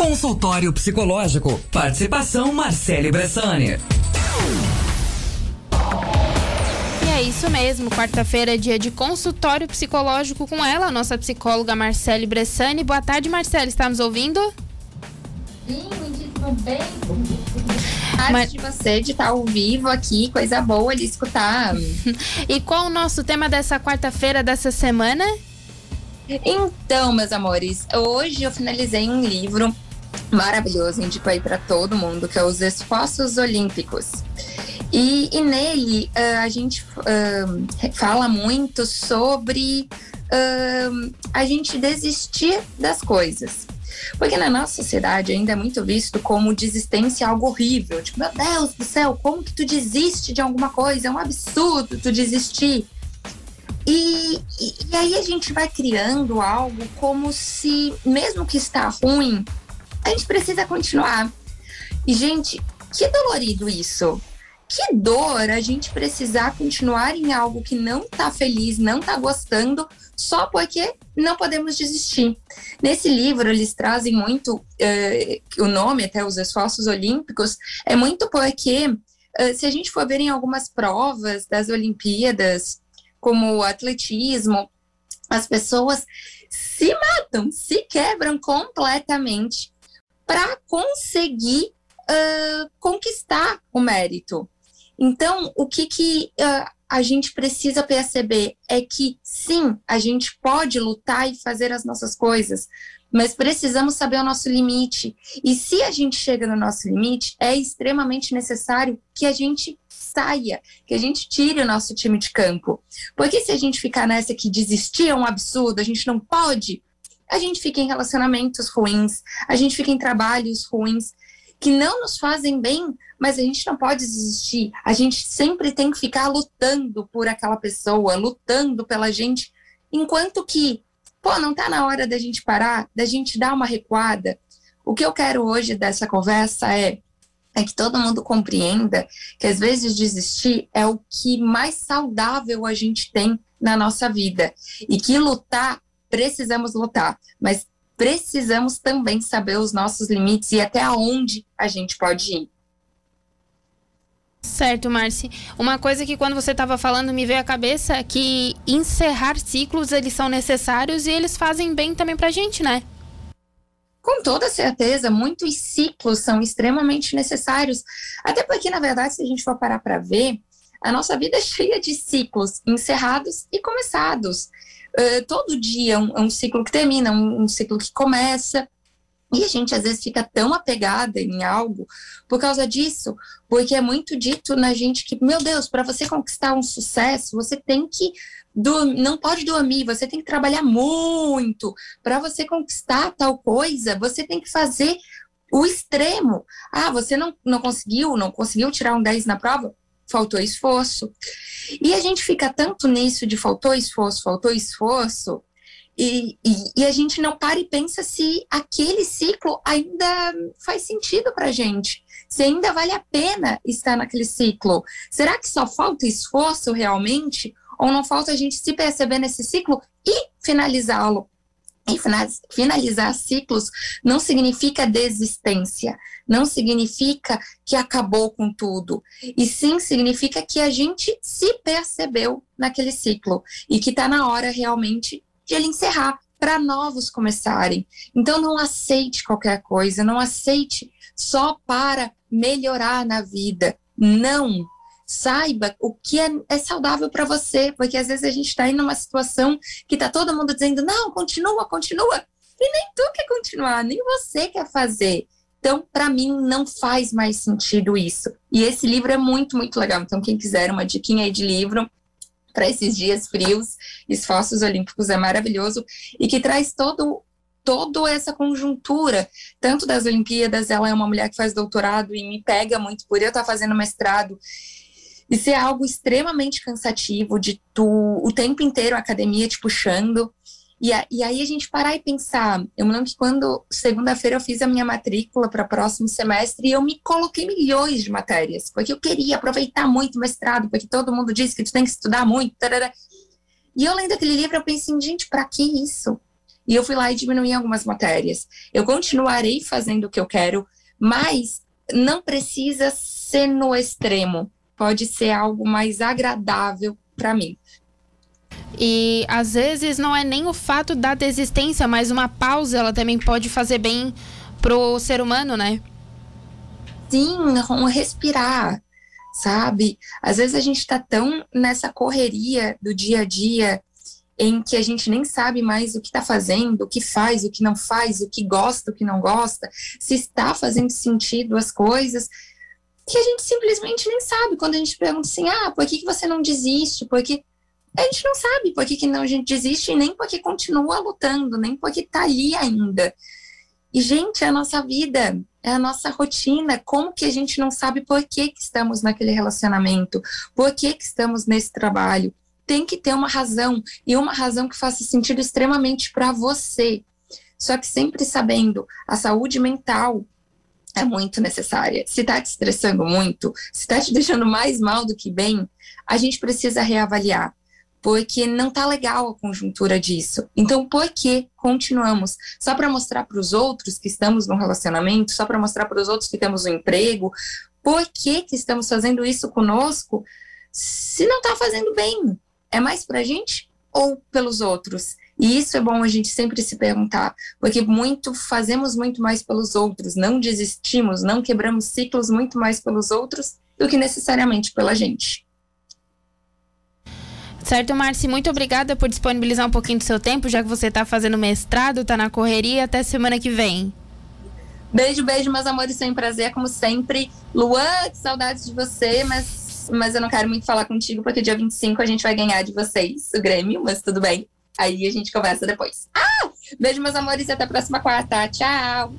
Consultório psicológico. Participação Marcele Bressani. E é isso mesmo, quarta-feira é dia de consultório psicológico com ela, nossa psicóloga Marcele Bressani. Boa tarde, Marcele, está nos ouvindo? Sim, muitíssimo bem. Mas... de você de estar ao vivo aqui, coisa boa de escutar. e qual o nosso tema dessa quarta-feira dessa semana? Então, meus amores, hoje eu finalizei um livro maravilhoso, indico aí para todo mundo, que é Os Esforços Olímpicos. E, e nele uh, a gente uh, fala muito sobre uh, a gente desistir das coisas. Porque na nossa sociedade ainda é muito visto como desistência algo horrível. Tipo, meu Deus do céu, como que tu desiste de alguma coisa? É um absurdo tu desistir. E, e, e, aí a gente vai criando algo como se, mesmo que está ruim, a gente precisa continuar. E, gente, que dolorido isso. Que dor a gente precisar continuar em algo que não tá feliz, não tá gostando, só porque não podemos desistir. Nesse livro, eles trazem muito, uh, o nome, até os esforços olímpicos, é muito porque, uh, se a gente for ver em algumas provas das Olimpíadas, como o atletismo, as pessoas se matam, se quebram completamente para conseguir uh, conquistar o mérito. Então, o que, que uh, a gente precisa perceber é que sim, a gente pode lutar e fazer as nossas coisas, mas precisamos saber o nosso limite. E se a gente chega no nosso limite, é extremamente necessário que a gente saia, que a gente tire o nosso time de campo. Porque se a gente ficar nessa que desistir é um absurdo, a gente não pode, a gente fica em relacionamentos ruins, a gente fica em trabalhos ruins que não nos fazem bem, mas a gente não pode desistir. A gente sempre tem que ficar lutando por aquela pessoa, lutando pela gente, enquanto que, pô, não tá na hora da gente parar, da gente dar uma recuada. O que eu quero hoje dessa conversa é é que todo mundo compreenda que às vezes desistir é o que mais saudável a gente tem na nossa vida e que lutar precisamos lutar, mas precisamos também saber os nossos limites e até onde a gente pode ir. Certo, Marci. Uma coisa que quando você estava falando me veio à cabeça é que encerrar ciclos eles são necessários e eles fazem bem também pra gente, né? Com toda certeza, muitos ciclos são extremamente necessários. Até porque, na verdade, se a gente for parar para ver, a nossa vida é cheia de ciclos encerrados e começados. Uh, todo dia é um, é um, ciclo que termina, um, um ciclo que começa. E a gente às vezes fica tão apegada em algo por causa disso, porque é muito dito na gente que, meu Deus, para você conquistar um sucesso, você tem que do, não pode dormir, você tem que trabalhar muito. Para você conquistar tal coisa, você tem que fazer o extremo. Ah, você não, não conseguiu, não conseguiu tirar um 10 na prova? Faltou esforço. E a gente fica tanto nisso de faltou esforço, faltou esforço, e, e, e, a gente não para e pensa se aquele ciclo ainda faz sentido para gente, se ainda vale a pena estar naquele ciclo. Será que só falta esforço realmente? Ou não falta a gente se perceber nesse ciclo e finalizá-lo? E finalizar ciclos não significa desistência, não significa que acabou com tudo, e sim significa que a gente se percebeu naquele ciclo e que está na hora realmente de ele encerrar para novos começarem. Então não aceite qualquer coisa, não aceite só para melhorar na vida. Não, saiba o que é, é saudável para você, porque às vezes a gente está indo numa situação que está todo mundo dizendo, não, continua, continua, e nem tu quer continuar, nem você quer fazer. Então, para mim, não faz mais sentido isso. E esse livro é muito, muito legal. Então, quem quiser uma diquinha aí de livro para esses dias frios, Esforços Olímpicos é maravilhoso e que traz todo toda essa conjuntura, tanto das Olimpíadas, ela é uma mulher que faz doutorado e me pega muito por eu estar tá fazendo mestrado isso é algo extremamente cansativo, de tu o tempo inteiro a academia te puxando. E, a, e aí a gente parar e pensar. Eu me lembro que quando segunda-feira eu fiz a minha matrícula para próximo semestre eu me coloquei milhões de matérias, porque eu queria aproveitar muito o mestrado, porque todo mundo disse que tu tem que estudar muito. Tarara. E eu lendo aquele livro, eu pensei, gente, para que isso? e eu fui lá e diminuí algumas matérias. Eu continuarei fazendo o que eu quero, mas não precisa ser no extremo. Pode ser algo mais agradável para mim. E às vezes não é nem o fato da desistência, mas uma pausa ela também pode fazer bem pro ser humano, né? Sim, um respirar, sabe? Às vezes a gente tá tão nessa correria do dia a dia em que a gente nem sabe mais o que está fazendo, o que faz, o que não faz, o que gosta, o que não gosta, se está fazendo sentido as coisas, que a gente simplesmente nem sabe. Quando a gente pergunta assim, ah, por que, que você não desiste? Porque a gente não sabe por que, que não a gente desiste, nem porque continua lutando, nem porque está ali ainda. E, gente, é a nossa vida, é a nossa rotina. Como que a gente não sabe por que, que estamos naquele relacionamento? Por que, que estamos nesse trabalho? tem que ter uma razão e uma razão que faça sentido extremamente para você. Só que sempre sabendo, a saúde mental é muito necessária. Se está te estressando muito, se está te deixando mais mal do que bem, a gente precisa reavaliar, porque não está legal a conjuntura disso. Então, por que continuamos? Só para mostrar para os outros que estamos num relacionamento, só para mostrar para os outros que temos um emprego, por que, que estamos fazendo isso conosco se não está fazendo bem? é mais para a gente ou pelos outros? E isso é bom a gente sempre se perguntar, porque muito fazemos muito mais pelos outros, não desistimos, não quebramos ciclos muito mais pelos outros do que necessariamente pela gente. Certo, Marci, muito obrigada por disponibilizar um pouquinho do seu tempo, já que você está fazendo mestrado, está na correria, até semana que vem. Beijo, beijo, meus amores, foi um prazer, como sempre. Luan, saudades de você, mas mas eu não quero muito falar contigo, porque dia 25 a gente vai ganhar de vocês o Grêmio, mas tudo bem. Aí a gente conversa depois. Ah! Beijo, meus amores, e até a próxima quarta. Tchau!